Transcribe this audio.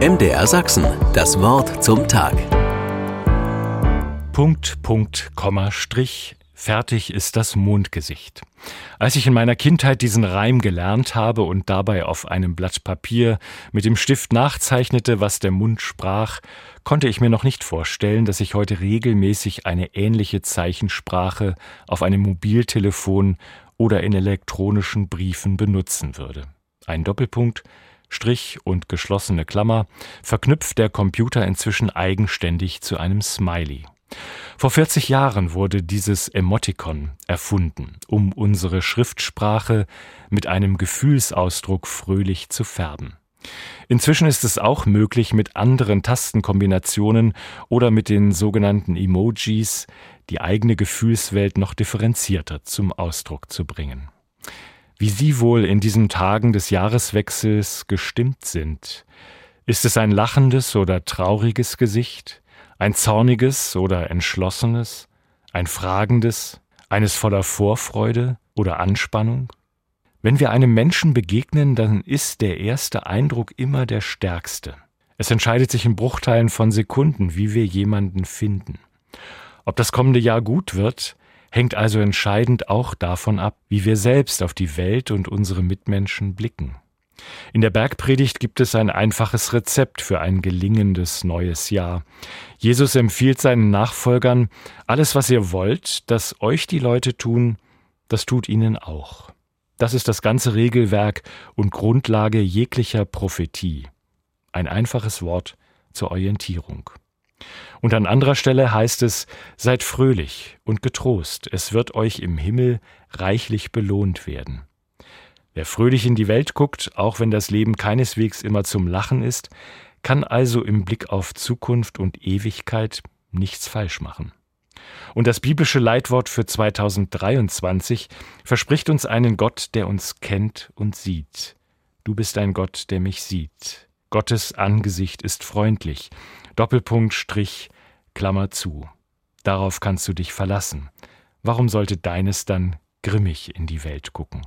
MDR Sachsen, das Wort zum Tag. Punkt, Punkt, Komma, Strich, fertig ist das Mondgesicht. Als ich in meiner Kindheit diesen Reim gelernt habe und dabei auf einem Blatt Papier mit dem Stift nachzeichnete, was der Mund sprach, konnte ich mir noch nicht vorstellen, dass ich heute regelmäßig eine ähnliche Zeichensprache auf einem Mobiltelefon oder in elektronischen Briefen benutzen würde. Ein Doppelpunkt, Strich und geschlossene Klammer verknüpft der Computer inzwischen eigenständig zu einem Smiley. Vor 40 Jahren wurde dieses Emoticon erfunden, um unsere Schriftsprache mit einem Gefühlsausdruck fröhlich zu färben. Inzwischen ist es auch möglich, mit anderen Tastenkombinationen oder mit den sogenannten Emojis die eigene Gefühlswelt noch differenzierter zum Ausdruck zu bringen. Wie Sie wohl in diesen Tagen des Jahreswechsels gestimmt sind. Ist es ein lachendes oder trauriges Gesicht? Ein zorniges oder entschlossenes? Ein fragendes? Eines voller Vorfreude oder Anspannung? Wenn wir einem Menschen begegnen, dann ist der erste Eindruck immer der stärkste. Es entscheidet sich in Bruchteilen von Sekunden, wie wir jemanden finden. Ob das kommende Jahr gut wird, hängt also entscheidend auch davon ab, wie wir selbst auf die Welt und unsere Mitmenschen blicken. In der Bergpredigt gibt es ein einfaches Rezept für ein gelingendes neues Jahr. Jesus empfiehlt seinen Nachfolgern, alles, was ihr wollt, dass euch die Leute tun, das tut ihnen auch. Das ist das ganze Regelwerk und Grundlage jeglicher Prophetie. Ein einfaches Wort zur Orientierung. Und an anderer Stelle heißt es, seid fröhlich und getrost, es wird euch im Himmel reichlich belohnt werden. Wer fröhlich in die Welt guckt, auch wenn das Leben keineswegs immer zum Lachen ist, kann also im Blick auf Zukunft und Ewigkeit nichts falsch machen. Und das biblische Leitwort für 2023 verspricht uns einen Gott, der uns kennt und sieht. Du bist ein Gott, der mich sieht. Gottes Angesicht ist freundlich. Doppelpunkt, Strich, Klammer zu. Darauf kannst du dich verlassen. Warum sollte deines dann grimmig in die Welt gucken?